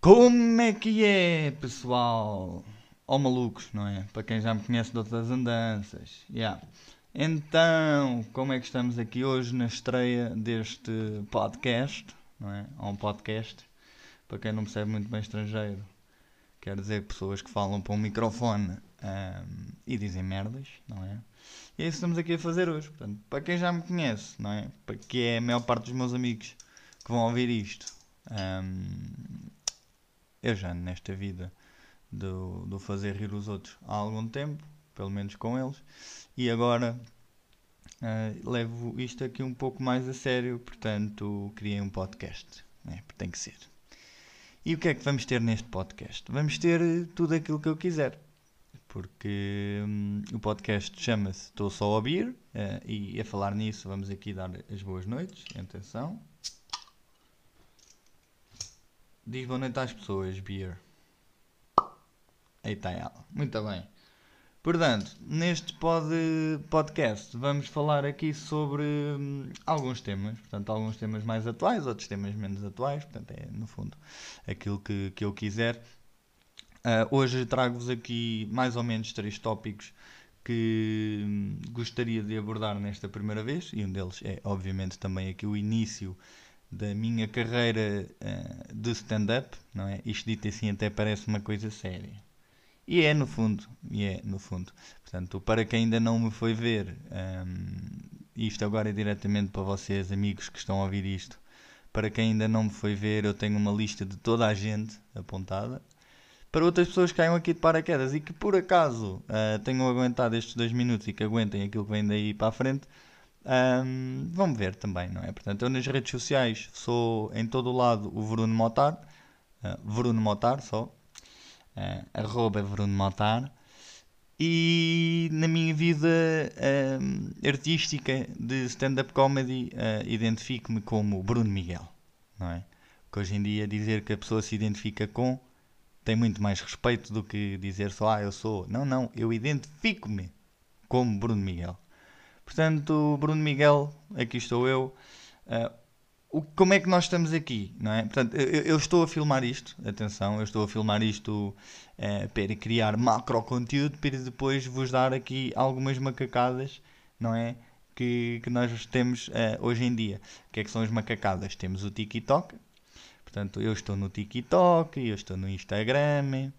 Como é que é, pessoal? Ó malucos, não é? Para quem já me conhece de outras andanças. Yeah. Então, como é que estamos aqui hoje na estreia deste podcast? Não é? Há um podcast, para quem não percebe muito bem estrangeiro, quer dizer pessoas que falam para um microfone um, e dizem merdas, não é? E é isso que estamos aqui a fazer hoje. Portanto, para quem já me conhece, não é? Para que é a maior parte dos meus amigos que vão ouvir isto. Um, eu já nesta vida do, do fazer rir os outros há algum tempo, pelo menos com eles, e agora uh, levo isto aqui um pouco mais a sério, portanto criei um podcast, né? tem que ser. E o que é que vamos ter neste podcast? Vamos ter tudo aquilo que eu quiser, porque hum, o podcast chama-se Estou Só a Ouvir, uh, e a falar nisso vamos aqui dar as boas noites, atenção. Diz boa noite às pessoas, Beer. Está ela. Muito bem. Portanto, neste pod, podcast vamos falar aqui sobre hum, alguns temas. Portanto, alguns temas mais atuais, outros temas menos atuais. Portanto, é no fundo aquilo que, que eu quiser. Uh, hoje trago-vos aqui mais ou menos três tópicos que hum, gostaria de abordar nesta primeira vez. E um deles é, obviamente, também aqui o início da minha carreira uh, de stand-up, não é? Isto dito assim até parece uma coisa séria. E é no fundo, e é no fundo. Portanto, para quem ainda não me foi ver, um, isto agora é diretamente para vocês, amigos que estão a ouvir isto. Para quem ainda não me foi ver, eu tenho uma lista de toda a gente apontada. Para outras pessoas que caiam aqui de paraquedas e que por acaso uh, tenham aguentado estes dois minutos e que aguentem aquilo que vem daí para a frente, um, vão ver também, não é? Portanto, eu nas redes sociais sou em todo o lado o Bruno Motar, uh, Bruno Motar só, uh, arroba Bruno Motar, e na minha vida uh, artística de stand-up comedy identifico-me como Bruno Miguel, não é? Porque hoje em dia dizer que a pessoa se identifica com tem muito mais respeito do que dizer só, ah, eu sou. Não, não, eu identifico-me como Bruno Miguel. Portanto, Bruno Miguel, aqui estou eu. Uh, o, como é que nós estamos aqui, não é? Portanto, eu, eu estou a filmar isto, atenção, eu estou a filmar isto uh, para criar macro conteúdo para depois vos dar aqui algumas macacadas, não é? Que, que nós temos uh, hoje em dia. O que é que são as macacadas? Temos o TikTok, portanto, eu estou no TikTok, eu estou no Instagram,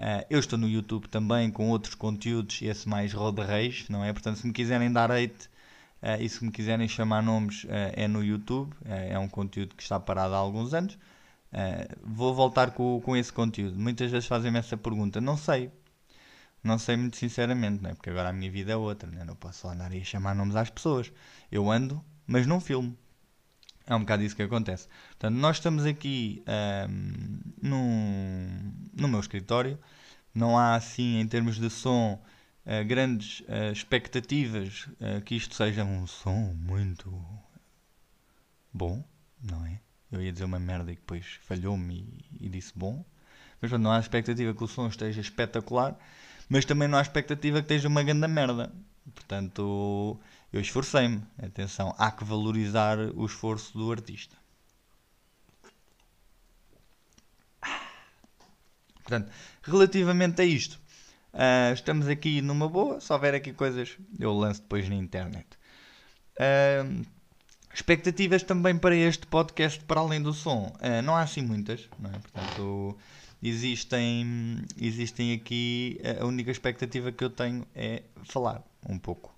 Uh, eu estou no YouTube também com outros conteúdos, esse mais Roda Reis, não é? Portanto, se me quiserem dar hate uh, e se me quiserem chamar nomes, uh, é no YouTube. é um conteúdo que está parado há alguns anos. vou voltar com, com esse conteúdo. Muitas vezes fazem-me essa pergunta. Não sei. Não sei muito sinceramente, não é? Porque agora a minha vida é outra, não, é? não posso andar a chamar nomes às pessoas. Eu ando, mas não filmo. É um bocado isso que acontece. Portanto, nós estamos aqui um, no, no meu escritório. Não há assim, em termos de som, uh, grandes uh, expectativas uh, que isto seja um som muito bom, não é? Eu ia dizer uma merda e depois falhou-me e, e, disse bom. Mas não há expectativa que o som esteja espetacular, mas também não há expectativa que esteja uma grande merda. Portanto, eu esforcei-me. Atenção, há que valorizar o esforço do artista. Portanto, relativamente a isto, uh, estamos aqui numa boa. Se houver aqui coisas, eu lanço depois na internet. Uh, expectativas também para este podcast, para além do som, uh, não há assim muitas, não é? Portanto, existem, existem aqui. A única expectativa que eu tenho é falar um pouco.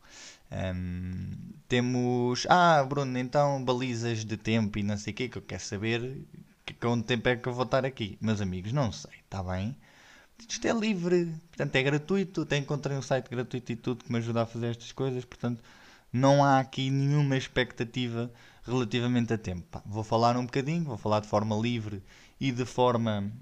Um, temos. Ah, Bruno, então balizas de tempo e não sei o que, que eu quero saber que, quanto tempo é que eu vou estar aqui. Meus amigos, não sei, está bem? Isto é livre, portanto é gratuito. Até encontrei um site gratuito e tudo que me ajuda a fazer estas coisas, portanto não há aqui nenhuma expectativa relativamente a tempo. Pá, vou falar um bocadinho, vou falar de forma livre e de forma.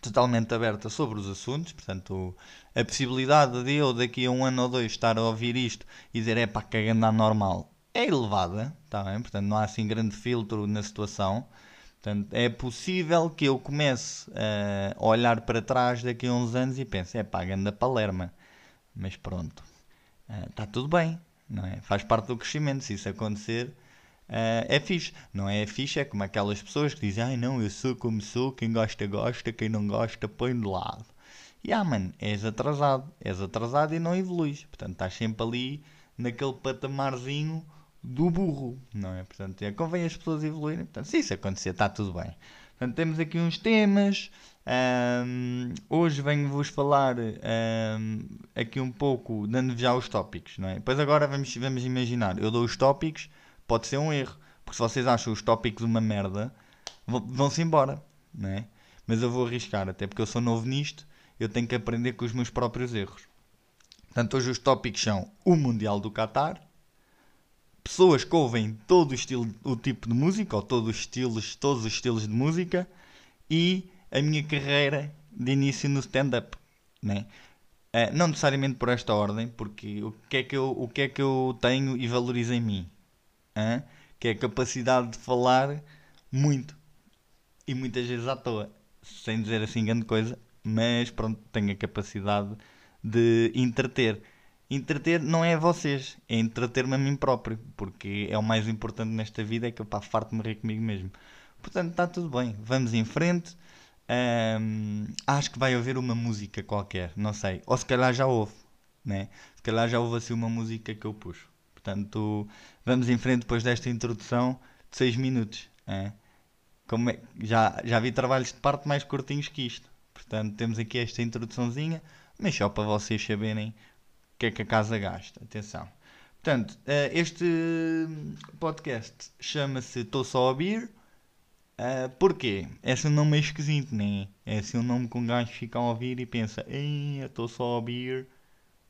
Totalmente aberta sobre os assuntos, portanto, a possibilidade de eu daqui a um ano ou dois estar a ouvir isto e dizer é pá, que é normal é elevada, tá bem? Portanto, não há assim grande filtro na situação. Portanto, é possível que eu comece a olhar para trás daqui a uns anos e pense, é pá, ganda Palerma. Mas pronto, está uh, tudo bem, não é? Faz parte do crescimento, se isso acontecer, uh, é fixe. Não é fixe, é como aquelas pessoas que dizem, ai não, eu sou como sou, quem gosta, gosta, quem não gosta, põe de lado. E ah, mano, és atrasado, és atrasado e não evoluís. Portanto, estás sempre ali naquele patamarzinho do burro, não é? Portanto, é, convém as pessoas evoluírem. Portanto, se isso acontecer, está tudo bem. Portanto, temos aqui uns temas. Um, hoje venho-vos falar um, aqui um pouco, dando já os tópicos, não é? Depois agora vamos, vamos imaginar, eu dou os tópicos, pode ser um erro, porque se vocês acham os tópicos uma merda, vão-se embora, não é? Mas eu vou arriscar, até porque eu sou novo nisto, eu tenho que aprender com os meus próprios erros. Portanto, hoje os tópicos são o Mundial do Qatar, pessoas que ouvem todo o estilo, o tipo de música, ou todos os estilos, todos os estilos de música, e a minha carreira de início no stand-up, né? Uh, não necessariamente por esta ordem, porque o que é que eu, o que é que eu tenho e valorizo em mim? Uh, que é a capacidade de falar muito e muitas vezes à toa, sem dizer assim grande coisa, mas pronto, tenho a capacidade de entreter. Entreter não é vocês, é entreter-me a mim próprio, porque é o mais importante nesta vida, é que eu pá, farto-me rir comigo mesmo. Portanto, está tudo bem, vamos em frente. Um, acho que vai haver uma música qualquer, não sei. Ou se calhar já houve, né? Se calhar já houve assim uma música que eu puxo. Portanto, vamos em frente depois desta introdução de 6 minutos. É? Como é? Já, já vi trabalhos de parte mais curtinhos que isto. Portanto, temos aqui esta introduçãozinha, mas só para vocês saberem o que é que a casa gasta. Atenção. Portanto, eh, este podcast chama-se Tô Só a Beer Uh, porquê? É assim um nome meio esquisito, né? É assim um nome que um gajo fica a ouvir e pensa, estou só a ouvir.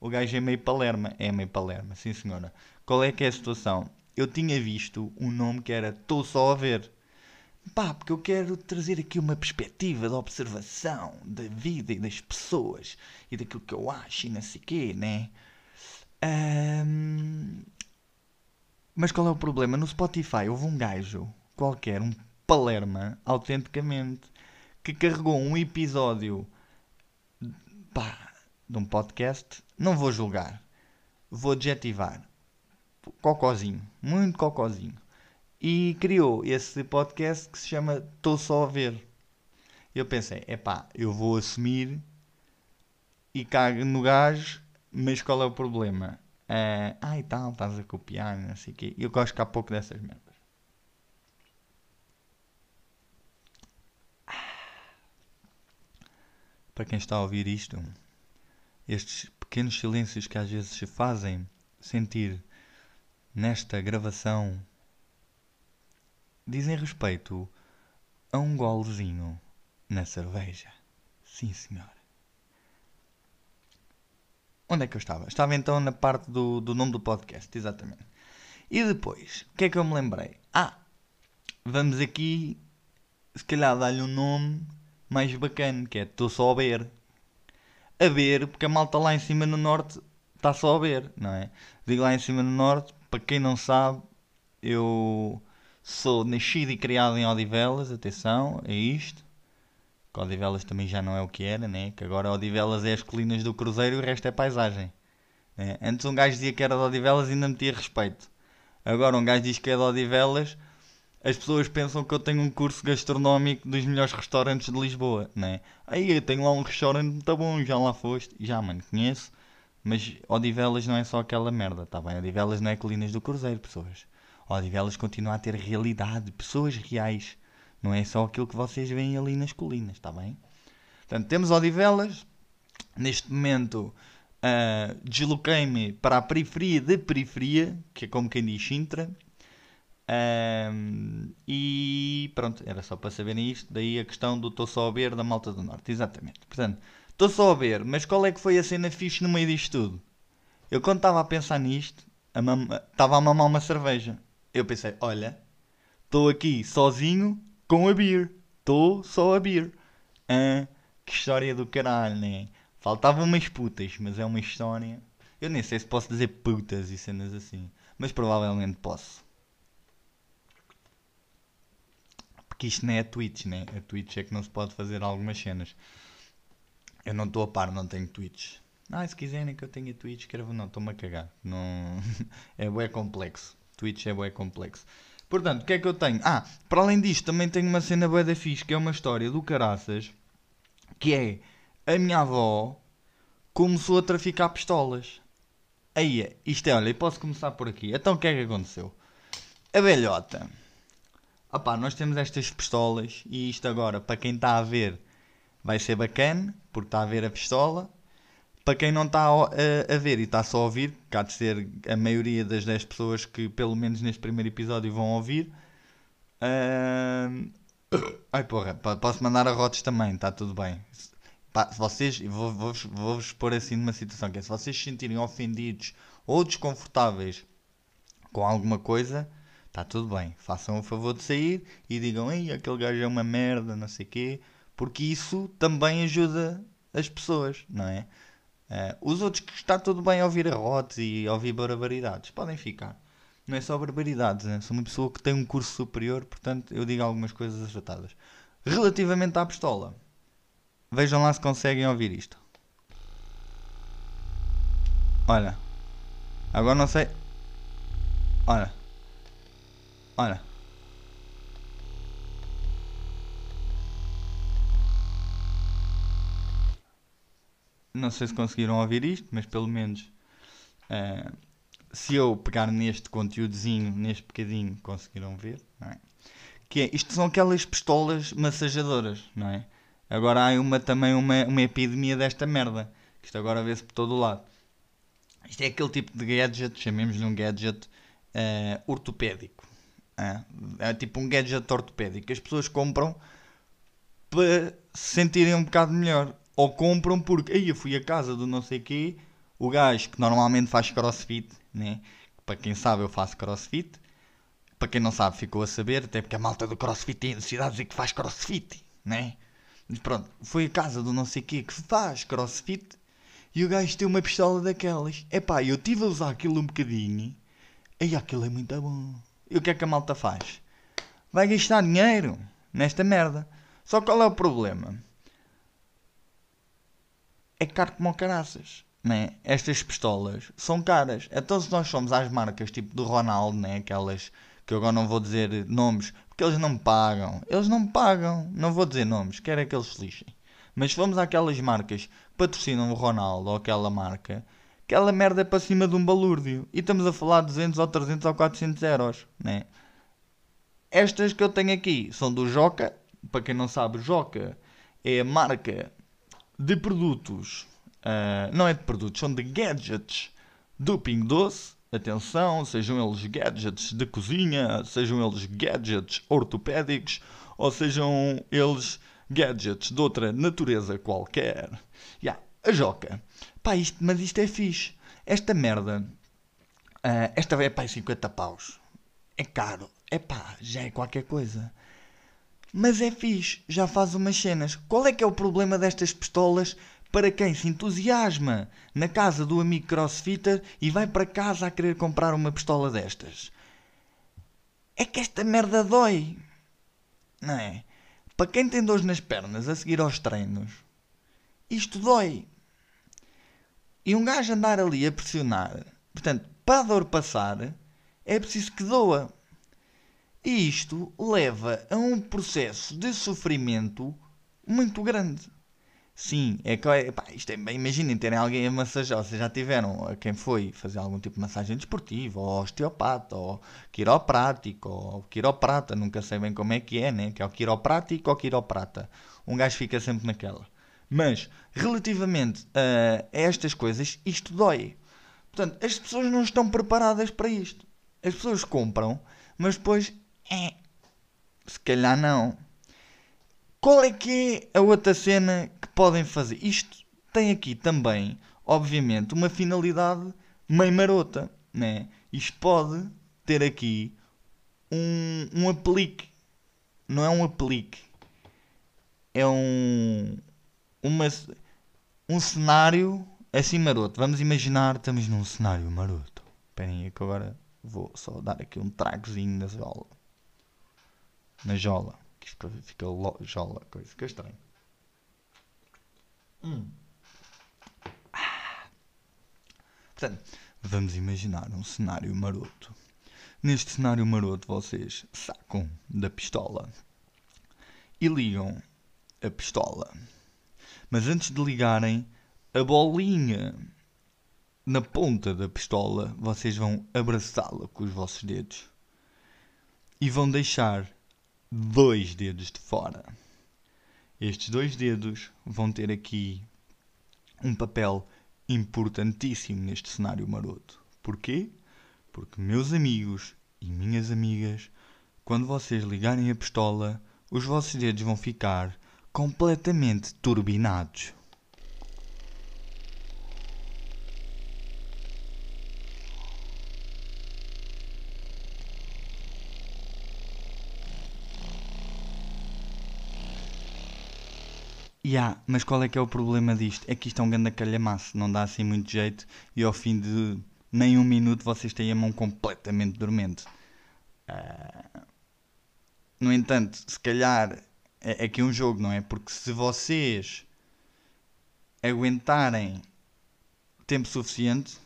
O gajo é meio palerma. É meio palerma, sim senhora. Qual é que é a situação? Eu tinha visto um nome que era Estou só a ver. Pá, porque eu quero trazer aqui uma perspectiva de observação da vida e das pessoas e daquilo que eu acho e não sei quê, né? Um... Mas qual é o problema? No Spotify houve um gajo qualquer, um Palerma, autenticamente, que carregou um episódio pá, de um podcast. Não vou julgar, vou adjetivar. Cocózinho, muito cocózinho. E criou esse podcast que se chama Tô Só a Ver. Eu pensei, epá, eu vou assumir e cago no gajo, mas qual é o problema? Uh, ah, e tal, estás a copiar, não sei o quê. Eu gosto que há pouco dessas merdas. para quem está a ouvir isto, estes pequenos silêncios que às vezes se fazem sentir nesta gravação dizem respeito a um golezinho na cerveja. Sim, senhora. Onde é que eu estava? Estava então na parte do, do nome do podcast, exatamente. E depois, o que é que eu me lembrei? Ah, vamos aqui, se calhar, dar-lhe um nome mais bacana, que é estou só a ver. A ver, porque a malta lá em cima no norte está só a ver, não é? Digo lá em cima no norte, para quem não sabe, eu sou nascido e criado em Odivelas, atenção, é isto. Que Odivelas também já não é o que era, né? Que agora Odivelas é as colinas do Cruzeiro e o resto é paisagem. É. Antes um gajo dizia que era de Odivelas e ainda metia respeito. Agora um gajo diz que é de Odivelas as pessoas pensam que eu tenho um curso gastronómico dos melhores restaurantes de Lisboa, né? Aí eu tenho lá um restaurante muito bom, já lá foste, já mano, conheço. Mas Odivelas não é só aquela merda, tá bem? Odivelas não é Colinas do Cruzeiro, pessoas. Odivelas continua a ter realidade, pessoas reais. Não é só aquilo que vocês veem ali nas colinas, tá bem? Portanto, temos Odivelas. Neste momento, uh, desloquei-me para a periferia da periferia, que é como quem diz Sintra um, e pronto, era só para saberem isto. Daí a questão do estou só a ver da malta do norte, exatamente. Portanto, estou só a ver, mas qual é que foi a cena fixe no meio disto tudo? Eu quando estava a pensar nisto, estava a, a mamar uma cerveja. Eu pensei, olha, estou aqui sozinho com a beer. Estou só a beer. Ah, que história do caralho, né? Faltavam umas putas, mas é uma história. Eu nem sei se posso dizer putas e cenas assim, mas provavelmente posso. Porque isto não é a Twitch, né? A Twitch é que não se pode fazer algumas cenas. Eu não estou a par, não tenho Twitch. Ah, se quiserem que eu tenha Twitch, escrevam. Não, estou-me a cagar. Não... é bué complexo. Twitch é bué complexo. Portanto, o que é que eu tenho? Ah, para além disto, também tenho uma cena bué da fixe, que é uma história do caraças, que é a minha avó começou a traficar pistolas. Aí, isto é, olha, posso começar por aqui. Então, o que é que aconteceu? A velhota. Opá, nós temos estas pistolas e isto agora, para quem está a ver, vai ser bacana, porque está a ver a pistola. Para quem não está a, a, ver e está só a ouvir, há de ser a maioria das 10 pessoas que pelo menos neste primeiro episódio vão ouvir. Uh... Ai porra, posso mandar a rotes também, está tudo bem. Se vocês, vou-vos vou, vou pôr assim numa situação que é, se vocês se sentirem ofendidos ou desconfortáveis com alguma coisa, está tudo bem. Façam o favor de sair e digam, ei, aquele gajo é uma merda, não sei o quê, porque isso também ajuda as pessoas, não é? Uh, os outros que está tudo bem a ouvir arrotes e ouvir barbaridades, podem ficar. Não é só barbaridades, né? sou uma pessoa que tem um curso superior, portanto eu digo algumas coisas acertadas. Relativamente à pistola, vejam lá se conseguem ouvir isto. Olha, agora não sei. Olha, olha. Não sei se conseguiram ouvir isto, mas pelo menos uh, se eu pegar neste conteúdozinho, neste bocadinho, conseguiram ver, não é? Que é, isto são aquelas pistolas massajadoras, não é? Agora há uma, também uma, uma epidemia desta merda. Isto agora vê-se por todo o lado. Isto é aquele tipo de gadget, chamemos-lhe um gadget uh, ortopédico. É? é tipo um gadget ortopédico. As pessoas compram para se sentirem um bocado melhor. Ou compram porque, aí eu fui à casa do não sei quê, o gajo que normalmente faz crossfit, né? Para quem sabe eu faço crossfit. Para quem não sabe ficou a saber, até porque a malta do crossfit tem necessidade de que faz crossfit, né? Mas pronto, foi a casa do não sei quê que faz crossfit e o gajo tem uma pistola daquelas. Epá, eu tive a usar aquilo um bocadinho e aquilo é muito bom. E o que é que a malta faz? Vai gastar dinheiro nesta merda. Só qual é o problema? É caro como caraças. Né? Estas pistolas são caras. Então, se nós somos às marcas tipo do Ronaldo, né? aquelas que eu agora não vou dizer nomes, porque eles não pagam. Eles não pagam. Não vou dizer nomes, quero é que eles se lixem. Mas vamos àquelas marcas que patrocinam o Ronaldo ou aquela marca, aquela merda é para cima de um balúrdio. E estamos a falar de 200 ou 300 ou 400 euros. Né? Estas que eu tenho aqui são do Joca. Para quem não sabe, Joca é a marca de produtos, uh, não é de produtos, são de gadgets do Ping Doce. Atenção, sejam eles gadgets de cozinha, sejam eles gadgets ortopédicos ou sejam eles gadgets de outra natureza qualquer. Yeah, a Joca. Pá, isto, mas isto é fixe. Esta merda, uh, esta é pá, 50 paus. É caro. É pá, já é qualquer coisa. Mas é fixe, já faz umas cenas. Qual é que é o problema destas pistolas para quem se entusiasma na casa do amigo crossfitter e vai para casa a querer comprar uma pistola destas? É que esta merda dói. Não é? Para quem tem dores nas pernas a seguir aos treinos, isto dói. E um gajo andar ali a pressionar, portanto, para a dor passar, é preciso que doa. E isto leva a um processo de sofrimento muito grande. Sim, é que epá, isto é, imaginem terem alguém a massajar, vocês já tiveram quem foi fazer algum tipo de massagem desportiva, ou osteopata, ou quiroprático, ou quiroprata, nunca sei bem como é que é, né? Que é o quiroprático ou quiroprata. Um gajo fica sempre naquela. Mas, relativamente a estas coisas, isto dói. Portanto, as pessoas não estão preparadas para isto. As pessoas compram, mas depois é. Se calhar não. Qual é que é a outra cena que podem fazer? Isto tem aqui também, obviamente, uma finalidade meio marota, né? Isto pode ter aqui um, um aplique. Não é um aplique. É um uma, um cenário assim maroto. Vamos imaginar, estamos num cenário maroto. Esperem que agora vou só dar aqui um tragozinho da jola na jola. Que fica, fica lo, jola, coisa, fica estranho. Hum. Ah. Portanto, vamos imaginar um cenário maroto. Neste cenário maroto, vocês sacam da pistola e ligam a pistola. Mas antes de ligarem, a bolinha na ponta da pistola, vocês vão abraçá-la com os vossos dedos e vão deixar dois dedos de fora. Estes dois dedos vão ter aqui um papel importantíssimo neste cenário maroto. Porquê? Porque, meus amigos e minhas amigas, quando vocês ligarem a pistola, os vossos dedos vão ficar completamente turbinados. Yeah, mas qual é que é o problema disto? É que isto é um grande calhamaço, não dá assim muito jeito e ao fim de nem um minuto vocês têm a mão completamente dormente. Uh, no entanto, se calhar é, é aqui um jogo, não é? Porque se vocês aguentarem tempo suficiente,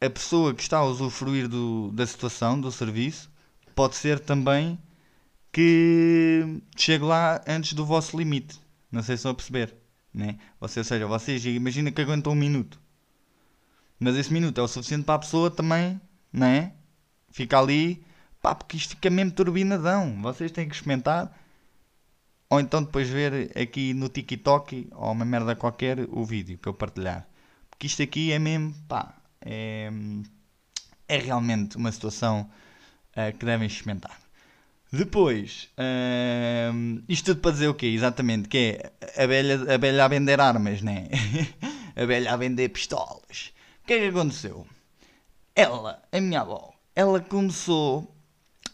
a pessoa que está a usufruir do, da situação, do serviço, pode ser também que chegue lá antes do vosso limite. Não sei se estão a perceber. Né? Ou seja, vocês imagina que aguentam um minuto. Mas esse minuto é o suficiente para a pessoa também, né? Fica ali, pá, porque isto fica mesmo turbinadão. Vocês têm que experimentar. Ou então depois ver aqui no TikTok ou uma merda qualquer o vídeo que eu partilhar. Porque isto aqui é mesmo, pá, é, é realmente uma situação uh, que devem experimentar. Depois, hum, isto tudo para dizer o quê? Exatamente, que é a velha, a vender armas, né? a velha a vender pistolas. O que é que aconteceu? Ela, a minha avó, ela começou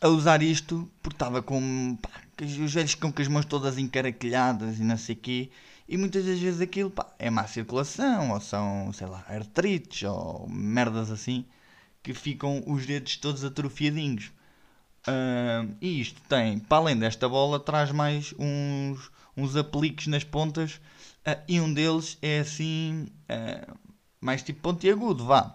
a usar isto porque estava com pá, os velhos com as mãos todas encaraquilhadas e não sei o quê. E muitas das vezes aquilo pá, é má circulação, ou são, sei lá, artrites, ou merdas assim, que ficam os dedos todos atrofiadinhos. E isto tem, para além desta bola, traz mais uns, uns apliques nas pontas. Uh, e um deles é assim, uh, mais tipo pontiagudo, vá.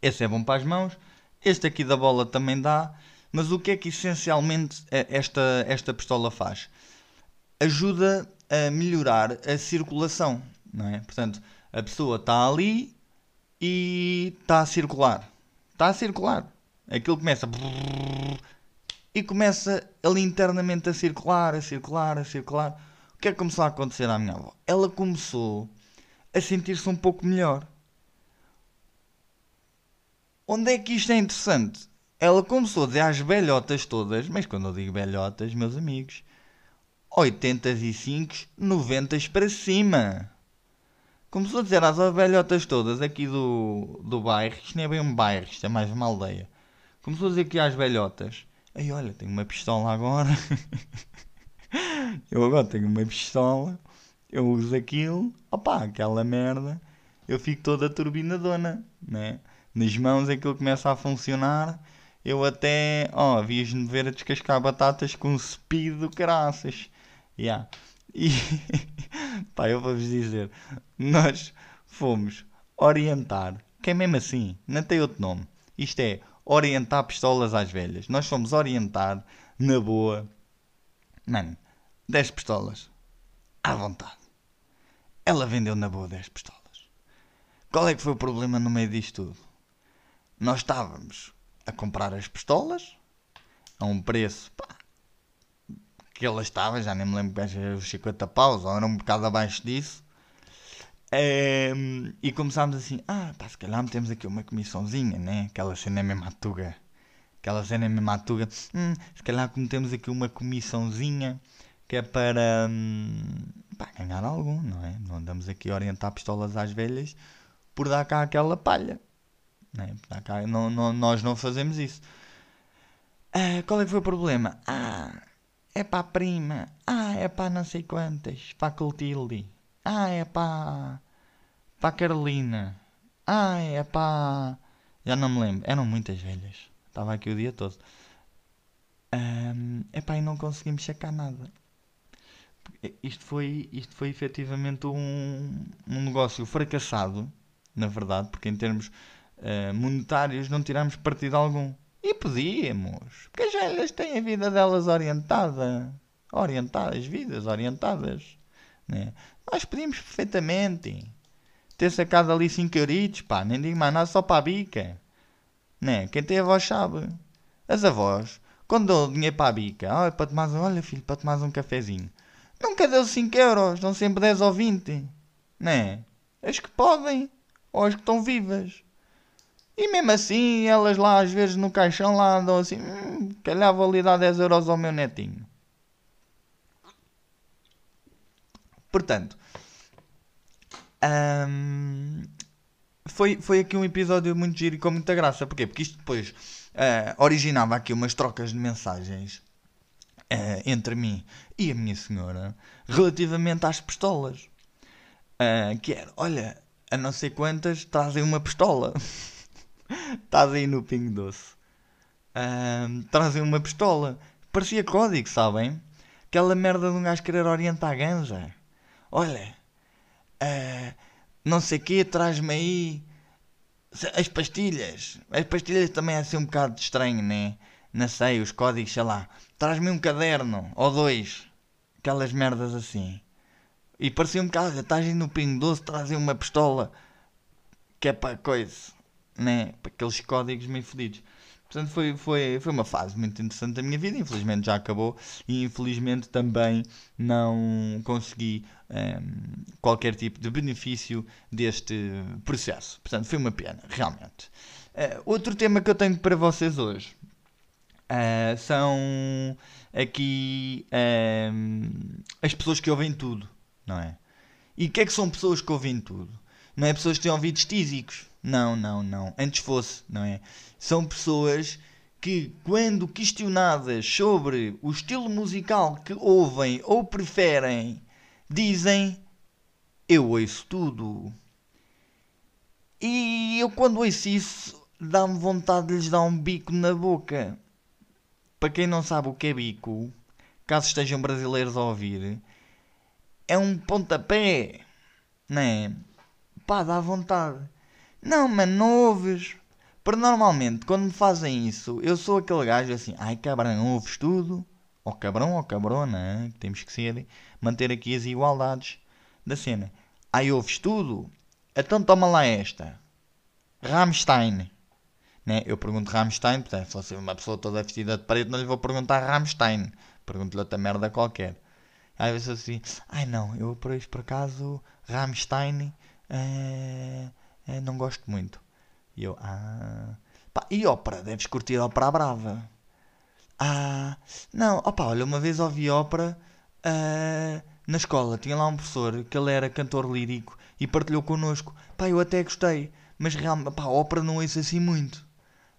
Esse é bom para as mãos. Este aqui da bola também dá. Mas o que é que essencialmente esta, esta pistola faz? Ajuda a melhorar a circulação, não é? Portanto, a pessoa está ali e está a circular. Está a circular. Aquilo começa e começa ali internamente a circular, a circular, a circular. O que é que começou a acontecer à minha avó? Ela começou a sentir-se um pouco melhor. Onde é que isto é interessante? Ela começou a dizer às velhotas todas, mas quando eu digo velhotas, meus amigos, 85, 90 para cima. Começou a dizer às velhotas todas aqui do, do bairro, isto não é bem um bairro, isto é mais uma aldeia Começou a dizer aqui às velhotas: Ei, olha, tenho uma pistola agora. eu agora tenho uma pistola. Eu uso aquilo. Opá, aquela merda. Eu fico toda turbinadona, né? Nas mãos aquilo começa a funcionar. Eu até, ó, oh, vias-me ver a descascar batatas com speed do caraças. Yeah. E, pá, eu vou-vos dizer, nós fomos orientar, que é mesmo assim, não tem outro nome. Isto é orientar pistolas às velhas. Nós fomos orientar, na boa, mano, 10 pistolas. À vontade. Ela vendeu na boa 10 pistolas. Qual é que foi o problema no meio disto tudo? Nós estávamos a comprar as pistolas a um preço pá, que ela estava, já nem me lembro os 50 paus, ou era um bocado abaixo disso. Um, e começámos assim, ah, pá, se calhar metemos aqui uma comissãozinha, né? Aquela cena é mesmo atuga. Aquela cena é mesmo atuga. Hum, se calhar metemos aqui uma comissãozinha que é para, hum, pá, ganhar algum, não é? Não andamos aqui a orientar pistolas às velhas por dar cá aquela palha. Né? Cá, não, não, nós não fazemos isso. Ah, qual é que foi o problema? Ah, é para a prima. Ah, é para não sei quantas. Para a. Ah, é para a Carolina. Ah, é para. Já não me lembro. Eram muitas velhas. Estava aqui o dia todo. Um, epá, e não conseguimos sacar nada. Isto foi, isto foi efetivamente um, um negócio fracassado, na verdade, porque em termos uh, monetários não tiramos partido algum. E podíamos, porque as velhas têm a vida delas orientada, orientadas, vidas orientadas. Né? Nós podíamos perfeitamente ter sacado ali 5 euritos, pá, nem digo mais nada, só para a bica. Né? Quem tem avós sabe. As avós, quando dão dinheiro para a bica, olha, para tomar, olha filho, para tomar um cafezinho, nunca deu 5 euros, dão sempre 10 ou 20. Né? As que podem, ou as que estão vivas. E mesmo assim, elas lá às vezes no caixão lá andam assim, hum, calhar vou lhe dar 10 euros ao meu netinho. Portanto, hum, foi, foi aqui um episódio muito giro e com muita graça. Porquê? Porque isto depois uh, originava aqui umas trocas de mensagens uh, entre mim e a minha senhora relativamente às pistolas. Uh, que era, olha, a não sei quantas trazem uma pistola. Aí no Pingo Doce. Trazem uma pistola. Parecia código, sabem? Aquela merda de um gajo querer orientar a ganja. Olha, uh, não sei o quê, traz-me aí as pastilhas. As pastilhas também é assim um bocado estranho, né? Não sei, os códigos, sei lá. Traz-me um caderno, ou dois. Aquelas merdas assim. E parecia um bocado, estás aí no Pingo Doce, trazem uma pistola. Que é para coisa né, para aqueles códigos meio fodidos. Portanto, foi, foi, foi uma fase muito interessante da minha vida. Infelizmente já acabou e infelizmente também não consegui um, ehm, qualquer tipo de benefício deste processo. Portanto, foi uma pena, realmente. Uh, outro tema que eu tenho para vocês hoje uh, são aqui uh, as pessoas que ouvem tudo, não é? E o que é que são pessoas que ouvem tudo? Não é pessoas que têm ouvidos tísicos não, não, não. Antes fosse, não é? São pessoas que, quando questionadas sobre o estilo musical que ouvem ou preferem, dizem: Eu ouço tudo. E eu, quando ouço isso, dá-me vontade de lhes dar um bico na boca. Para quem não sabe o que é bico, caso estejam brasileiros a ouvir, é um pontapé, não é? Pá, dá vontade. Não, mano, não ouves. Porque normalmente, quando me fazem isso, eu sou aquele gajo assim, ai cabrão, ouves tudo. Ou cabrão ou cabrona, temos que ser, manter aqui as igualdades da cena. Ai, ouves tudo? Então toma lá esta. Rammstein. Né? Eu pergunto Rammstein, portanto, se fosse uma pessoa toda vestida de preto, não lhe vou perguntar Rammstein. Pergunto-lhe outra merda qualquer. Às vezes assim, ai não, eu por isso por acaso, Rammstein. É é, não gosto muito. E eu, ah. Pá, e ópera? Deves curtir ópera brava. Ah, não, opá, olha, uma vez ouvi ópera uh, na escola. Tinha lá um professor que ele era cantor lírico e partilhou connosco. Pá, eu até gostei, mas realmente, pá, ópera não ouço assim muito.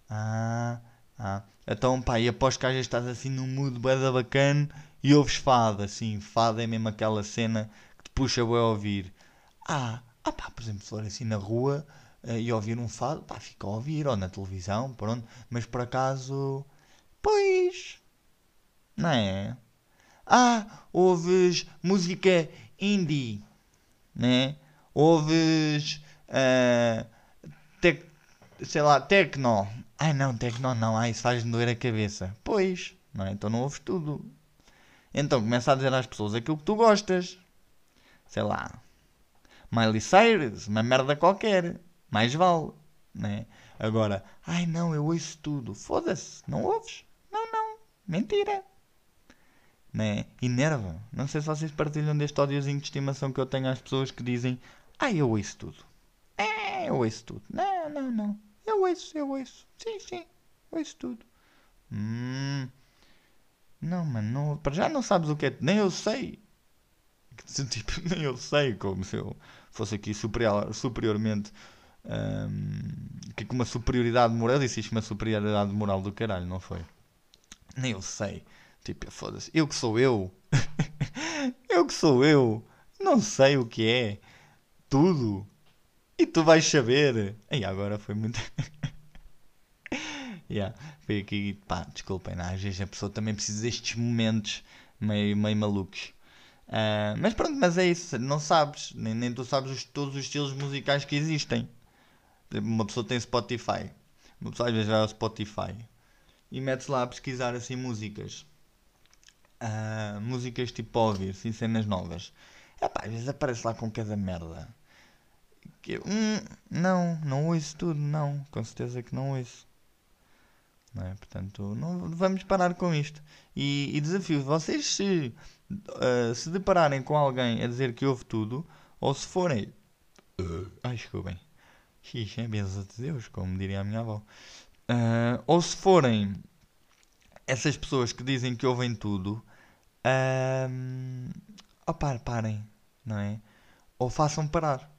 Ah, ah. Então, pá, e aposto que vezes estás assim num mood bada bacana e ouves fada, assim, fada é mesmo aquela cena que te puxa a ouvir. Ah, ah pá, por exemplo, se for assim na rua uh, e ouvir um fado, pá, fica a ouvir, ou na televisão, pronto. Mas por acaso, pois, não é? Ah, ouves música indie, né? Ouves, uh, tec, sei lá, techno. Ai não, techno não, ai, isso faz-me doer a cabeça. Pois, não é? Então não ouves tudo. Então começa a dizer às pessoas aquilo que tu gostas. Sei lá, Miley Cyrus, uma merda qualquer. Mais vale, né? Agora, ai não, eu ouço tudo. Foda-se, não ouves? Não, não, mentira. Né? Enerva. Não sei se vocês partilham deste ódiozinho de estimação que eu tenho às pessoas que dizem ai eu ouço tudo. É, eu ouço tudo. Não, não, não. Eu ouço, eu ouço. Sim, sim, ouço tudo. Hum. Não, mano, não, para já não sabes o que é. Nem eu sei. Tipo, nem eu sei como se eu fosse aqui superior, superiormente. Um, que com uma superioridade moral, isto, uma superioridade moral do caralho, não foi? Nem eu sei. Tipo, foda-se. Eu que sou eu. eu que sou eu. Não sei o que é. Tudo. E tu vais saber. E agora foi muito. yeah, foi aqui. Pá, desculpem, às vezes a pessoa também precisa destes momentos meio, meio malucos. Uh, mas pronto, mas é isso, não sabes, nem, nem tu sabes os, todos os estilos musicais que existem. uma pessoa tem Spotify. Uma pessoa às vezes vai ao Spotify e mete-se lá a pesquisar assim músicas. Uh, músicas tipo óbvio, assim, cenas novas. Epá, às vezes aparece lá com cada merda. Que, hum, não, não ouço tudo, não. Com certeza que não ouço. É? Portanto, não vamos parar com isto. E, e desafio vocês se uh, se depararem com alguém a dizer que ouve tudo, ou se forem. Uh, ai, desculpem. Xixe, é benção de Deus, como diria a minha avó. Uh, ou se forem essas pessoas que dizem que ouvem tudo, uh, parem, não é? Ou façam parar.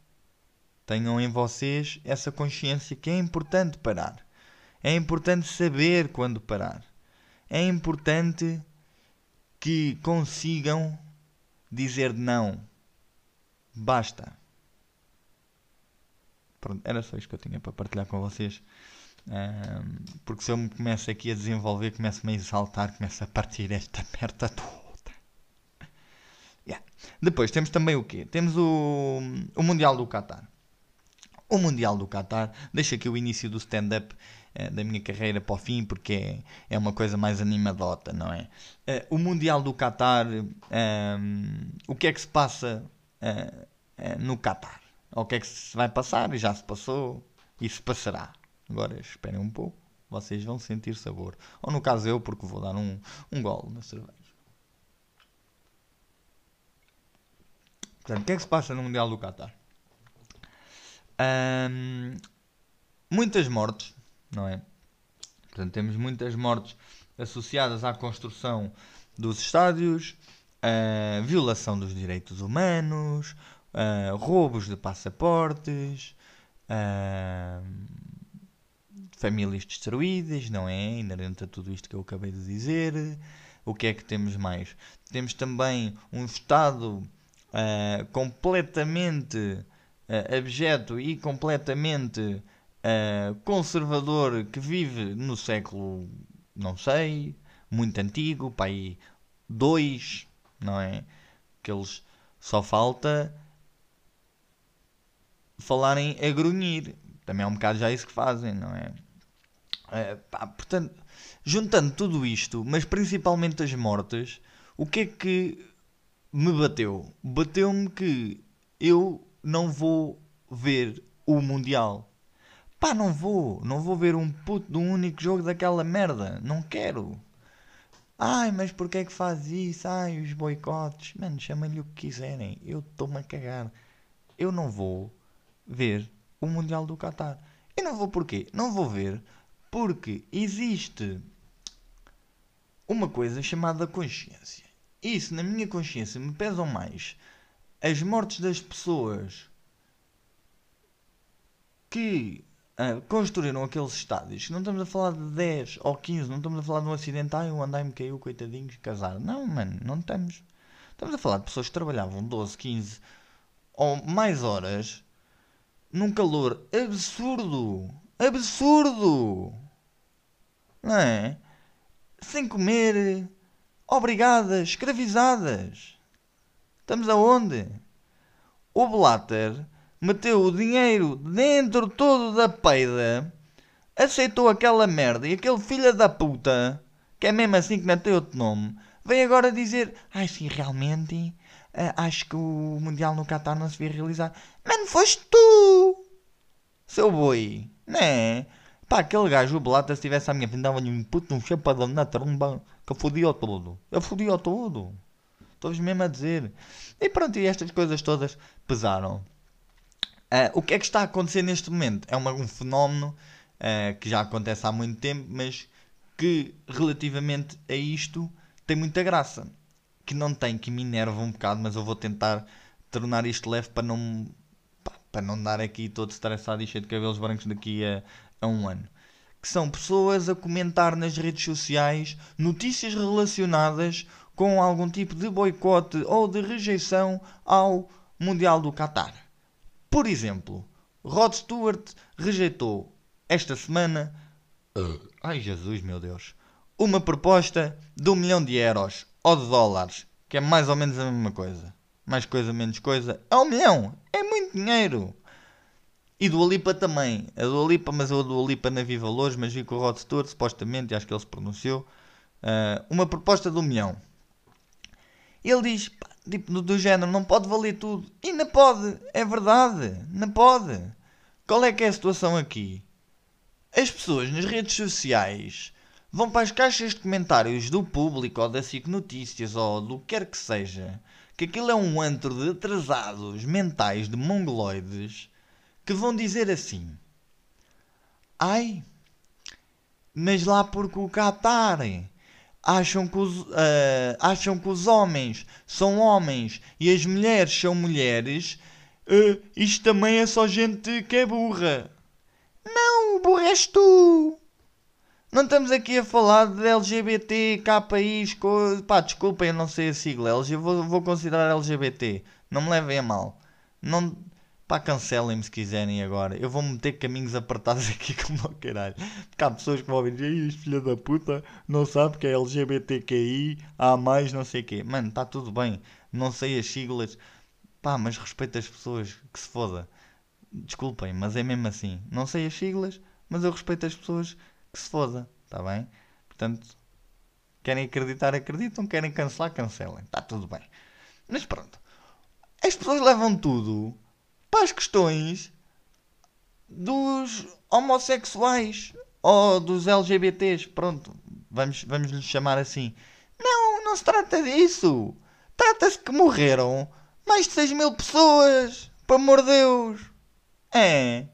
Tenham em vocês essa consciência que é importante parar. É importante saber quando parar. É importante que consigam dizer não. Basta. Pronto, era só isto que eu tinha para partilhar com vocês. Porque se eu me começo aqui a desenvolver, começo-me a exaltar, começo a partir esta merda toda. Yeah. Depois temos também o quê? Temos o, o Mundial do Qatar. O Mundial do Qatar, deixa aqui o início do stand-up da minha carreira para o fim, porque é, uma coisa mais animadota, não é? Uh, o Mundial do Qatar, um, ehm, o que é que se passa uh, no Qatar? O que é que se vai passar? Já se passou e se passará. Agora esperem um pouco, vocês vão sentir sabor. Ou no caso eu, porque vou dar um, um golo na cerveja. Portanto, o que é que se passa no Mundial do Qatar? Um, ehm, muitas mortes, não é? Portanto, temos muitas mortes associadas à construção dos estádios, a violação dos direitos humanos, roubos de passaportes, famílias destruídas, não é? Inerente a tudo isto que eu acabei de dizer. O que é que temos mais? Temos também um Estado uh, completamente uh, abjeto e completamente uh, conservador que vive no século, não sei, muito antigo, pai 2, não é? Que eles só falta falarem a grunhir. Também é um bocado já isso que fazem, não é? é pá, portanto, juntando tudo isto, mas principalmente as mortes, o que é que me bateu? Bateu-me que eu não vou ver o Mundial. Pá, não vou. Não vou ver um puto um único jogo daquela merda. Não quero. Ai, mas porquê é que faz isso? Ai, os boicotes. Mano, chamem-lhe o que quiserem. Eu estou-me a cagar. Eu não vou ver o Mundial do Qatar. E não vou porquê? Não vou ver porque existe uma coisa chamada consciência. Isso, na minha consciência, me pesam mais as mortes das pessoas que uh, construíram aqueles estádios, não estamos a falar de 10 ou 15, não estamos a falar de um acidente, ai, um andai-me caiu, coitadinhos, casar. Não, mano, não estamos. Estamos a falar de pessoas que trabalhavam 12, 15 ou mais horas num calor absurdo. Absurdo! Não é? Sem comer, obrigadas, escravizadas. Estamos aonde? O Blatter meteu o dinheiro dentro todo da peida, aceitou aquela merda e aquele filho da puta, que é mesmo assim que não tem outro nome, vem agora dizer: Ai sim, realmente, uh, acho que o Mundial no Qatar não se devia realizar. Mano, foste tu, seu boi, né? Pá, aquele gajo, o Blata, se tivesse à minha frente, dava-lhe um puto, um chapadão na tromba, que fodia todo. Eu fodia todo. Estou-vos mesmo a dizer. E pronto, e estas coisas todas pesaram. Uh, o que é que está a acontecer neste momento? É uma, um fenómeno uh, que já acontece há muito tempo, mas que relativamente a isto tem muita graça. Que não tem, que me enerva um bocado, mas eu vou tentar tornar isto leve para não, para não dar aqui todo estressado e cheio de cabelos brancos daqui a, a um ano. Que são pessoas a comentar nas redes sociais notícias relacionadas com algum tipo de boicote ou de rejeição ao Mundial do Qatar. Por exemplo, Rod Stewart rejeitou esta semana. Uh, ai Jesus, meu Deus! Uma proposta de um milhão de euros ou de dólares, que é mais ou menos a mesma coisa. Mais coisa, menos coisa. É um milhão! É muito dinheiro! E do Alipa também. A do Alipa, mas a do Alipa na Viva Valores, mas vi com o Rod Stewart, supostamente, acho que ele se pronunciou. Uh, uma proposta do União. Ele diz, pá, tipo, do, do género, não pode valer tudo. E não pode, é verdade, não pode. Qual é que é a situação aqui? As pessoas nas redes sociais vão para as caixas de comentários do público ou da SIC Notícias ou do que quer que seja, que aquilo é um antro de atrasados mentais, de mongoloides, que vão dizer assim: Ai, mas lá porque o Qatar acham que, os, uh, acham que os homens são homens e as mulheres são mulheres, uh, isto também é só gente que é burra. Não, burra és tu! Não estamos aqui a falar de LGBT, KPIs, co... pá, desculpem, eu não sei a sigla, eu vou, vou considerar LGBT, não me levem a mal. Não, pá, cancelem-me se quiserem agora. Eu vou meter caminhos apertados aqui como o caralho. Porque há pessoas que vão ouvir, e este filho da puta não sabe que é LGBTQI, há mais, não sei o quê. Mano, está tudo bem, não sei as siglas, pá, mas respeito as pessoas, que se foda. Desculpem, mas é mesmo assim. Não sei as siglas, mas eu respeito as pessoas que se foda, está bem? Portanto, querem acreditar, acreditam, querem cancelar, cancelem, está tudo bem. Mas pronto, as pessoas levam tudo para as questões dos homossexuais ou dos LGBTs, pronto, vamos, vamos lhes chamar assim. Não, não se trata disso. Trata-se que morreram mais de 6 mil pessoas, por amor de Deus. É.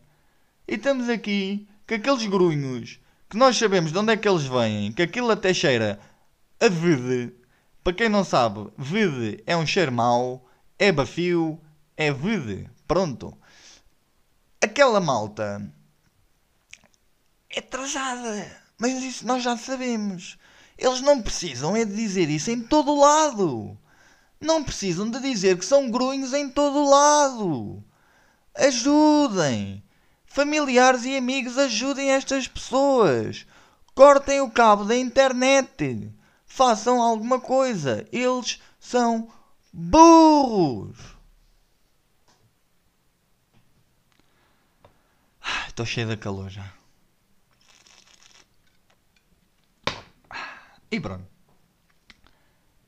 E estamos aqui com aqueles grunhos que nós sabemos de onde é que eles vêm, que aquilo até cheira a vide. Para quem não sabe, vide é um cheiro mau, é bafio, é vide. Pronto. Aquela malta é atrasada. Mas isso nós já sabemos. Eles não precisam é de dizer isso em todo o lado. Não precisam de dizer que são grunhos em todo o lado. Ajudem. Familiares e amigos ajudem estas pessoas. Cortem o cabo da internet. Façam alguma coisa. Eles são burros. Estou cheio de calor já. E pronto.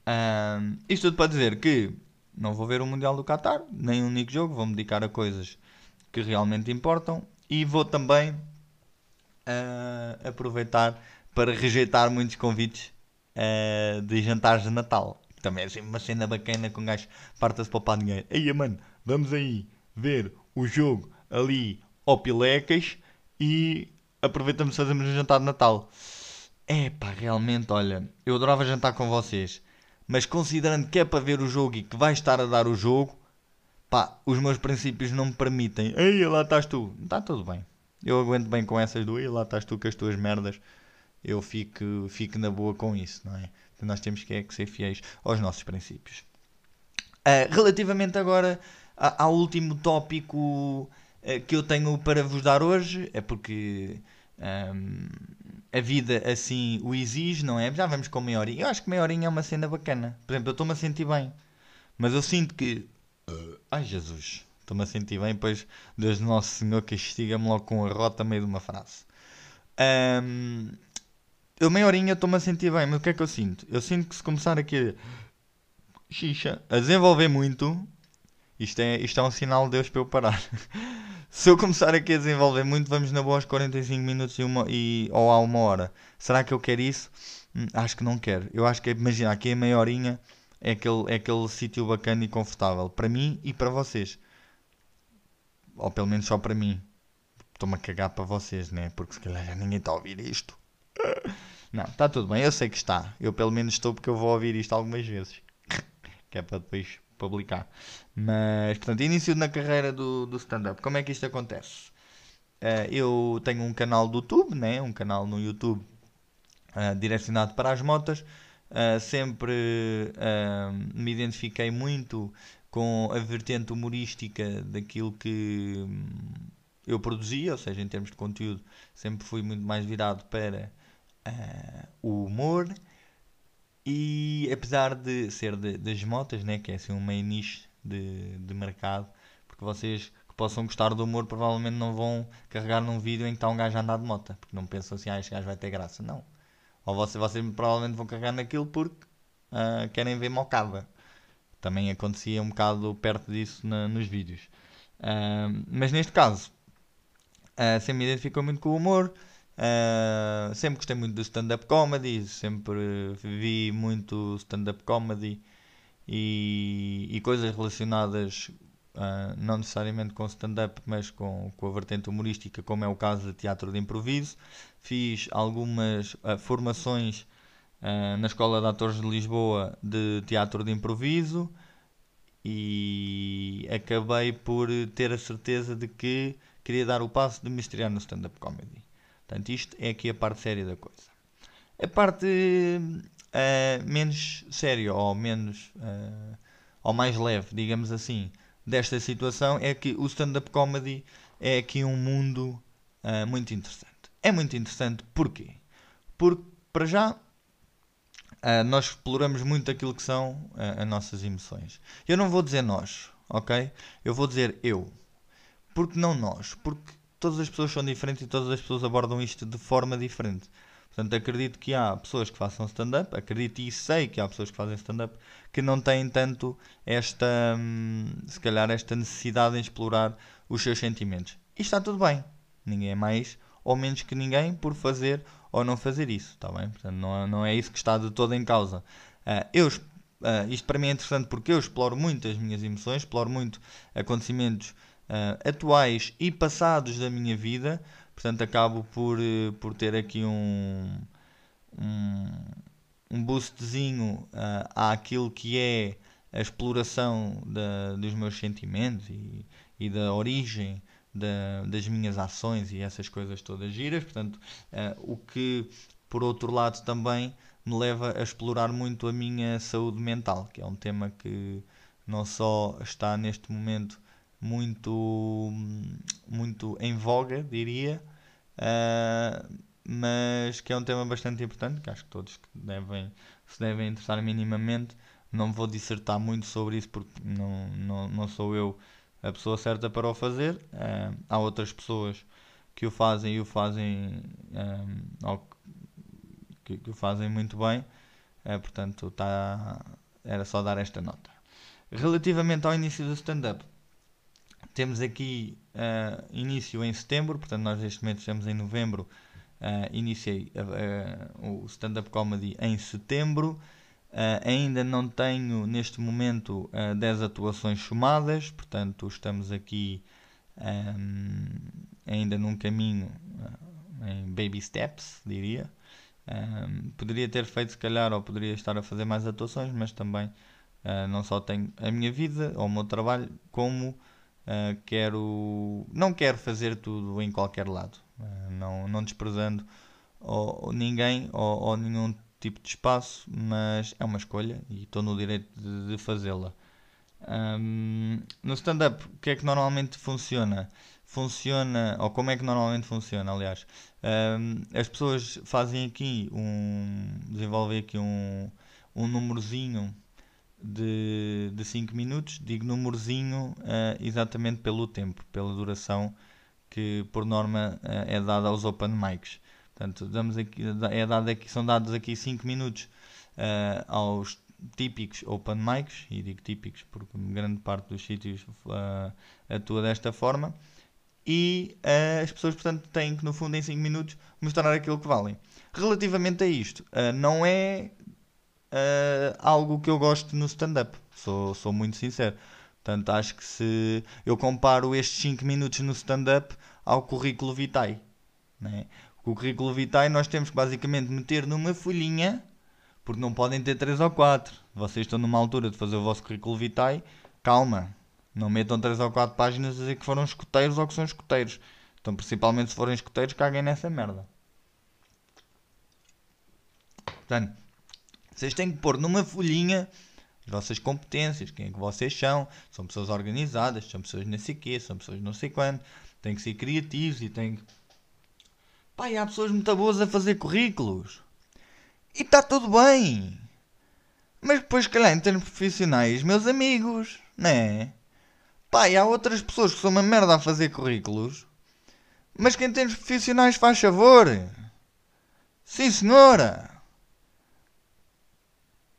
Um, isto tudo para dizer que não vou ver o Mundial do Qatar, nem um único jogo, vou-me dedicar a coisas que realmente importam e vou também uh, aproveitar para rejeitar muitos convites uh, de jantares de Natal. Também é assim uma cena bacana com um gajo parta-se poupar dinheiro. Aí, mano, vamos aí ver o jogo ali ao Pilecas e aproveitamos e fazemos um jantar de Natal. É pá, realmente, olha, eu adorava jantar com vocês, mas considerando que é para ver o jogo e que vai estar a dar o jogo, pá, os meus princípios não me permitem. Ei, lá estás tu. Está tudo bem. Eu aguento bem com essas duas. Lá estás tu com as tuas merdas. Eu fico, fico na boa com isso, não é? Então nós temos que, é, que ser fiéis aos nossos princípios. Uh, relativamente agora ao último tópico que eu tenho para vos dar hoje, é porque um, a vida assim o exige, não é? Já vamos com meia horinha. Eu acho que meia horinha é uma cena bacana. Por exemplo, eu estou-me a sentir bem. Mas eu sinto que Ai Jesus, estou-me a sentir bem, pois Deus Nosso Senhor castiga-me logo com a rota meio de uma frase. Um, eu meia horinha estou-me a sentir bem, mas o que é que eu sinto? Eu sinto que se começar aqui xixa, a desenvolver muito, isto é, isto é um sinal de Deus para eu parar. se eu começar aqui a desenvolver muito, vamos na boa aos 45 minutos e uma, e, ou a uma hora. Será que eu quero isso? Hum, acho que não quero. Eu acho que, imagina, aqui a meia horinha é aquele, é aquele sítio bacana e confortável para mim e para vocês. Ou pelo menos só para mim. Estou-me a cagar para vocês, né? Porque se calhar já ninguém está a ouvir isto. Não, está tudo bem, eu sei que está. Eu pelo menos estou porque eu vou ouvir isto algumas vezes. que é para depois publicar. Mas, portanto, início na carreira do, do stand-up. Como é que isto acontece? Uh, eu tenho um canal do YouTube, né? um canal no YouTube uh, direcionado para as motas. Uh, sempre me identifiquei muito com a vertente humorística daquilo que hum, eu produzia, ou seja, em termos de conteúdo, sempre fui muito mais virado para o humor. E apesar de ser de, das motas, né, que é assim um meio nicho de, de mercado, porque vocês que possam gostar do humor provavelmente não vão carregar num vídeo em que está um gajo a andar de moto, porque não pensam assim, ah, este gajo vai ter graça. Não. Ou vocês, vocês provavelmente vão carregar naquilo porque uh, querem ver mocada. Também acontecia um bocado perto disso na, nos vídeos. Uh, mas neste caso, uh, sempre me identificou muito com o humor. Uh, sempre gostei muito do stand-up comedy, sempre vi muito stand-up comedy e, e, coisas relacionadas uh, não necessariamente com stand-up, mas com, com a vertente humorística, como é o caso de teatro de improviso. Fiz algumas uh, formações na Escola de Atores de Lisboa de teatro de improviso e acabei por ter a certeza de que queria dar o passo de me estrear no stand-up comedy. Portanto, isto é aqui a parte séria da coisa. A parte uh, menos séria ou menos uh, ou mais leve, digamos assim, desta situação é que o stand-up comedy é aqui um mundo uh, muito interessante. É muito interessante porquê? Porque, para já, nós exploramos muito aquilo que são as nossas emoções. Eu não vou dizer nós, ok? Eu vou dizer eu. Porque não nós? Porque todas as pessoas são diferentes e todas as pessoas abordam isto de forma diferente. Portanto, acredito que há pessoas que façam stand-up, acredito e sei que há pessoas que fazem stand-up que não têm tanto esta, hum, se calhar, esta necessidade em explorar os seus sentimentos. E está tudo bem. Ninguém é mais ou menos que ninguém por fazer ou não fazer isso, está bem? Portanto, não é, não é isso que está de todo em causa. Uh, eu, uh, isto para mim é interessante porque eu exploro muito as minhas emoções, exploro muito acontecimentos uh, atuais e passados da minha vida, portanto acabo por, uh, por ter aqui um, um, um boostzinho uh, àquilo que é a exploração da, dos meus sentimentos e, e da origem da, das minhas ações e essas coisas todas giras, portanto, uh, o que por outro lado também me leva a explorar muito a minha saúde mental, que é um tema que não só está neste momento muito, muito em voga, diria, uh, mas que é um tema bastante importante, que acho que todos devem, se devem interessar minimamente. Não vou dissertar muito sobre isso porque não, não, não sou eu a pessoa certa para o fazer. Uh, há outras pessoas que o fazem e o fazem um, que, que, o fazem muito bem. Uh, portanto, tá, era só dar esta nota. Relativamente ao início do stand-up, temos aqui uh, início em setembro, portanto nós neste momento estamos em novembro, uh, iniciei uh, o stand-up comedy em setembro. ainda não tenho neste momento 10 atuações somadas, portanto estamos aqui um, ainda num caminho em baby steps, diria. Um, poderia ter feito se calhar ou poderia estar a fazer mais atuações, mas também não só tenho a minha vida ou o meu trabalho, como Uh, quero, não quero fazer tudo em qualquer lado, uh, não, não desprezando ou ninguém ou, ou, nenhum tipo de espaço, mas é uma escolha e estou no direito de, de fazê-la. Um, no stand-up, o que é que normalmente funciona? Funciona, ou como é que normalmente funciona, aliás, um, as pessoas fazem aqui um, desenvolvem aqui um, um númerozinho de, de 5 minutos, digo númerozinho uh, exatamente pelo tempo, pela duração que por norma uh, é dada aos open mics. Portanto, damos aqui, é dado aqui, são dados aqui 5 minutos uh, aos típicos open mics, e digo típicos porque grande parte dos sítios atua desta forma, e as pessoas, portanto, têm que, no fundo, em 5 minutos, mostrar aquilo que valem. Relativamente a isto, não é uh, algo que eu gosto no stand-up. Sou, sou muito sincero. Portanto, acho que se eu comparo estes 5 minutos no stand-up ao currículo vitae. Né? O currículo vitae nós temos que basicamente meter numa folhinha, porque não podem ter 3 ou 4. Vocês estão numa altura de fazer o vosso currículo vitae, calma. Não metam 3 ou 4 páginas a dizer que foram escuteiros ou que são escuteiros. Então, principalmente se forem escuteiros, caguem nessa merda. Portanto, vocês têm que pôr numa folhinha as vossas competências, quem é que vocês são, são pessoas organizadas, são pessoas não sei quê, são pessoas não sei quando, têm que ser criativos e têm que... Pai, há pessoas muito boas a fazer currículos. E está tudo bem. Mas depois, calhar, em termos profissionais, meus amigos, não é? Há outras pessoas que são uma merda a fazer currículos, mas que em termos profissionais faz favor. Sim, senhora.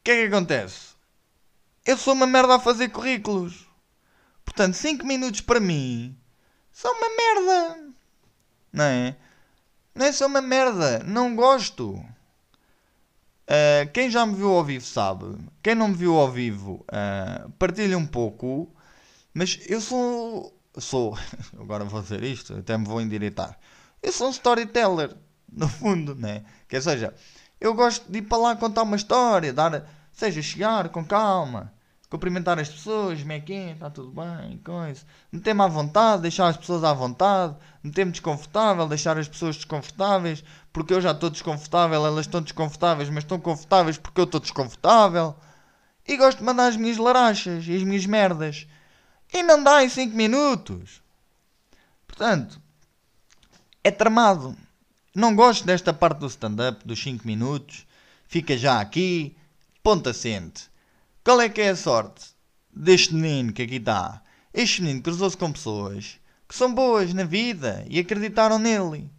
O que é que acontece? Eu sou uma merda a fazer currículos. Portanto, 5 minutos para mim são uma merda. Não é? Não é só uma merda. Não gosto. Uh, quem já me viu ao vivo sabe. Quem não me viu ao vivo, uh, partilha um pouco. Mas eu sou. Sou. Agora vou dizer isto, até me vou endireitar. Eu sou um storyteller, no fundo, né? Que seja, eu gosto de ir para lá contar uma história, dar. Seja, chegar com calma cumprimentar as pessoas, como é que é, está tudo bem, coisa. Meter-me à vontade, deixar as pessoas à vontade, meter-me desconfortável, deixar as pessoas desconfortáveis, porque eu já estou desconfortável, elas estão desconfortáveis, mas estão confortáveis porque eu estou desconfortável. E gosto de mandar as minhas larachas e as minhas merdas. E não dá em 5 minutos. Portanto, é tramado. Não gosto desta parte do stand-up, dos 5 minutos. Fica já aqui, ponto assente. Qual é que é a sorte deste menino que aqui está? Este menino cruzou-se com pessoas que são boas na vida e acreditaram nele.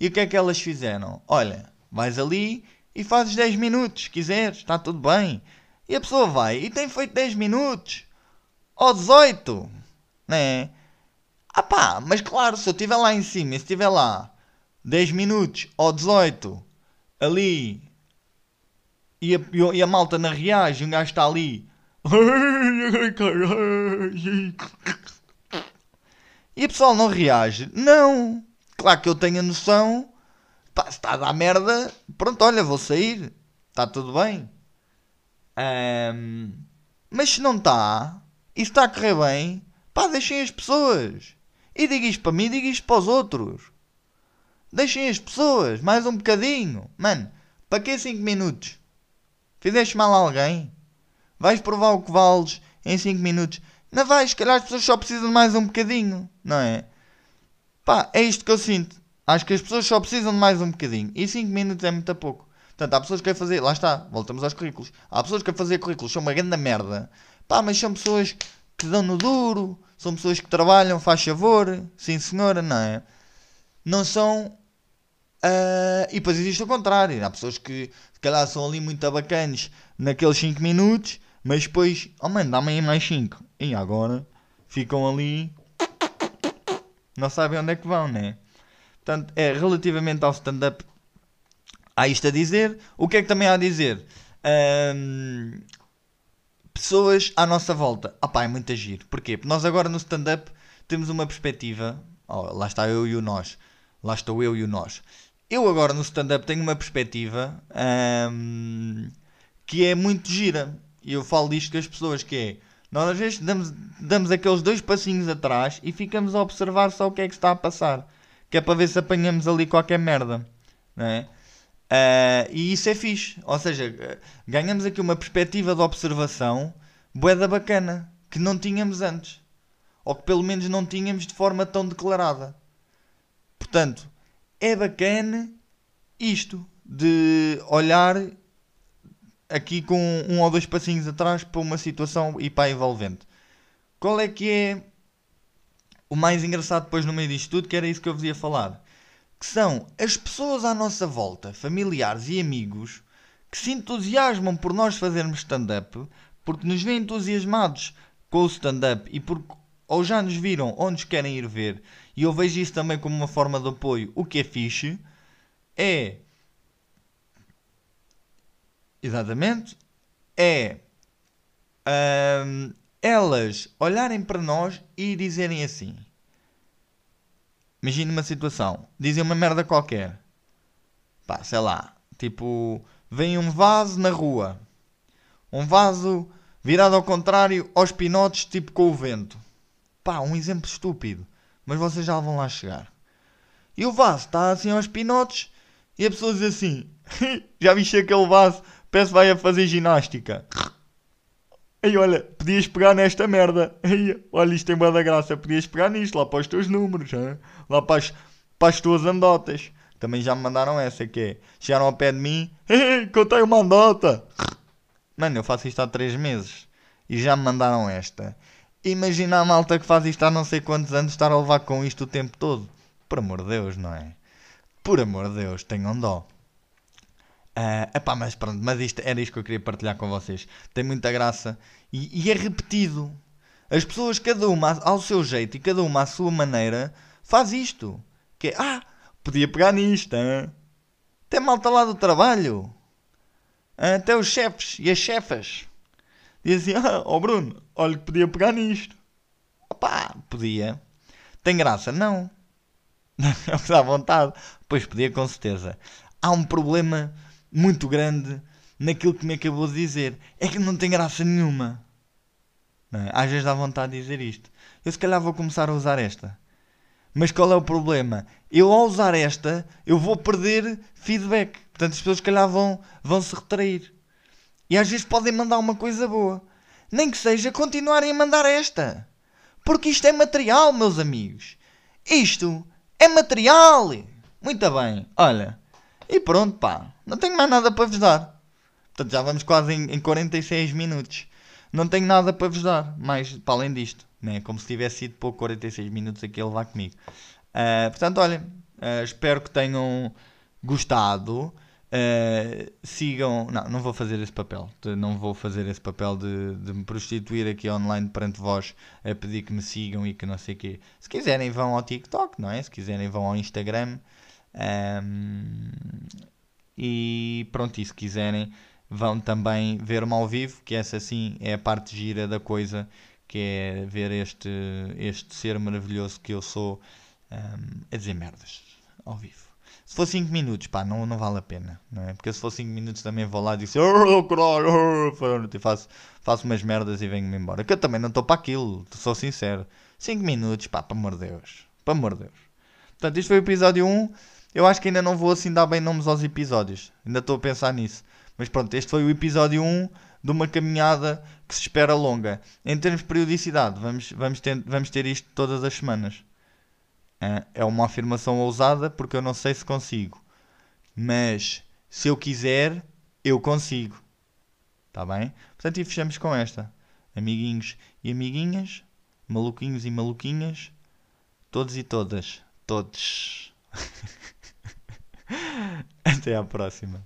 E o que é que elas fizeram? Olha, vais ali e fazes 10 minutos, se quiseres, está tudo bem. E a pessoa vai e tem feito 10 minutos. Ou 18. Né? Ah pá, mas claro, se eu estiver lá em cima, se estiver lá 10 minutos ou 18 ali e a, e a malta na reage, um gajo está ali. E a pessoal não reage. Não. Claro que eu tenho a noção. Pá, se está a dar merda, pronto, olha, vou sair. Está tudo bem. Um, mas se não está, e está a correr bem, pá, deixem as pessoas. E diga isto para mim, diga isto para os outros. Deixem as pessoas, mais um bocadinho. Mano, para que 5 minutos? Fizeste mal a alguém? Vais provar o que vales em 5 minutos? Não vais, se calhar as pessoas só precisam de mais um bocadinho, não é? Pá, é isto que eu sinto. Acho que as pessoas só precisam de mais um bocadinho. E 5 minutos é muito pouco. Portanto, há pessoas que querem fazer. Lá está, voltamos aos currículos. Há pessoas que querem fazer currículos, são uma grande merda. Pá, mas são pessoas que dão no duro, são pessoas que trabalham, faz favor, sim senhora, não é? Não são Uh, e depois existe o contrário. Há pessoas que se calhar são ali muito bacanas naqueles 5 minutos, mas depois, oh mano, dá-me aí mais 5. E agora ficam ali, não sabem onde é que vão, né? Portanto, é relativamente ao stand-up, há isto a dizer. O que é que também há a dizer? Um, pessoas à nossa volta. Ah pá, é muito agir. Porquê? Porque nós agora no stand-up temos uma perspectiva. Oh, lá está eu e o nós. Lá estou eu e o nós eu agora no stand-up tenho uma perspectiva um, que é muito gira. E eu falo disto com as pessoas, que é... Nós às vezes damos, damos aqueles dois passinhos atrás e ficamos a observar só o que é que está a passar. Que é para ver se apanhamos ali qualquer merda. Não é? Uh, e isso é fixe. Ou seja, ganhamos aqui uma perspectiva de observação boeda bacana. Que não tínhamos antes. Ou que pelo menos não tínhamos de forma tão declarada. Portanto, é bacana isto de olhar aqui com um ou dois passinhos atrás para uma situação e para envolvente. Qual é que é o mais engraçado depois no meio disto tudo, que era isso que eu vos ia falar? Que são as pessoas à nossa volta, familiares e amigos, que se entusiasmam por nós fazermos stand-up, porque nos veem entusiasmados com o stand-up e porque ou já nos viram nos querem ir ver, e eu vejo isso também como uma forma de apoio, o que é fixe, é. Exatamente. É. Um, elas olharem para nós e dizerem assim. Imagina uma situação. Dizem uma merda qualquer. Pá, sei lá. Tipo, vem um vaso na rua. Um vaso virado ao contrário aos pinotes, tipo com o vento. Pá, um exemplo estúpido. Mas vocês já vão lá chegar. E o vaso está assim aos pinotes e a pessoa diz assim: Já viste aquele vaso? Parece vai a fazer ginástica. Ei, olha, podias pegar nesta merda. Ei, olha, isto tem boa da graça. Podias pegar nisto, lá para os teus números, hein? lá para as, para as tuas andotas. Também já me mandaram essa, que é, chegaram ao pé de mim, ei, contei uma andota. Mano, eu faço isto há 3 meses e já me mandaram esta. Imagina a malta que faz isto há não sei quantos anos estar a levar com isto o tempo todo. Por amor de Deus, não é? Por amor de Deus, tenham dó. Uh, epá, mas pronto, mas isto, era isto que eu queria partilhar com vocês. Tem muita graça e, e é repetido. As pessoas, cada uma ao seu jeito e cada uma à sua maneira, faz isto. Que é, ah, podia pegar nisto, hein? até malta lá do trabalho, até os chefes e as chefas. Dizem assim, ah, oh Bruno, olha que podia pegar nisto. Opá, podia. Tem graça? Não. É o que dá vontade. Pois podia, com certeza. Há um problema muito grande naquilo que me acabou de dizer. É que não tem graça nenhuma. É? Às vezes dá vontade de dizer isto. Eu se calhar vou começar a usar esta. Mas qual é o problema? Eu ao usar esta, eu vou perder feedback. Portanto, as pessoas se calhar vão, vão se retrair. E às vezes podem mandar uma coisa boa. Nem que seja continuarem a mandar esta. Porque isto é material, meus amigos. Isto é material. Muito bem. Olha. E pronto, pá. Não tenho mais nada para vos dar. Portanto, já vamos quase em, em 46 minutos. Não tenho nada para vos dar, mais para além disto. Né? Como se tivesse sido pouco 46 minutos aqui a levar comigo. Uh, portanto, olhem, uh, espero que tenham gostado. Uh, sigam. Não, não vou fazer esse papel. Não vou fazer esse papel de, de me prostituir aqui online perante vós a pedir que me sigam e que não sei o quê. Se quiserem, vão ao TikTok, não é? Se quiserem, vão ao Instagram. Um, e pronto, e se quiserem, vão também ver-me ao vivo, que essa sim é a parte gira da coisa, que é ver este, este ser maravilhoso que eu sou um, a dizer merdas ao vivo. Se for 5 minutos, pá, não, não vale a pena, não é? Porque se for 5 minutos também vou lá e digo assim, oh, caralho, oh, e faço, faço umas merdas e venho-me embora. Que eu também não estou para aquilo, sou sincero. 5 minutos, pá, para amor de Deus. Para amor de Deus. Portanto, isto foi o episódio 1. Eu acho que ainda não vou assim dar bem nomes aos episódios. Ainda estou a pensar nisso. Mas pronto, este foi o episódio 1 de uma caminhada que se espera longa. Em termos de periodicidade, vamos, vamos, ter, vamos ter isto todas as semanas. É uma afirmação ousada porque eu não sei se consigo. Mas se eu quiser, eu consigo. Está bem? Portanto, e fechamos com esta. Amiguinhos e amiguinhas, maluquinhos e maluquinhas, todos e todas, todos. Até à próxima.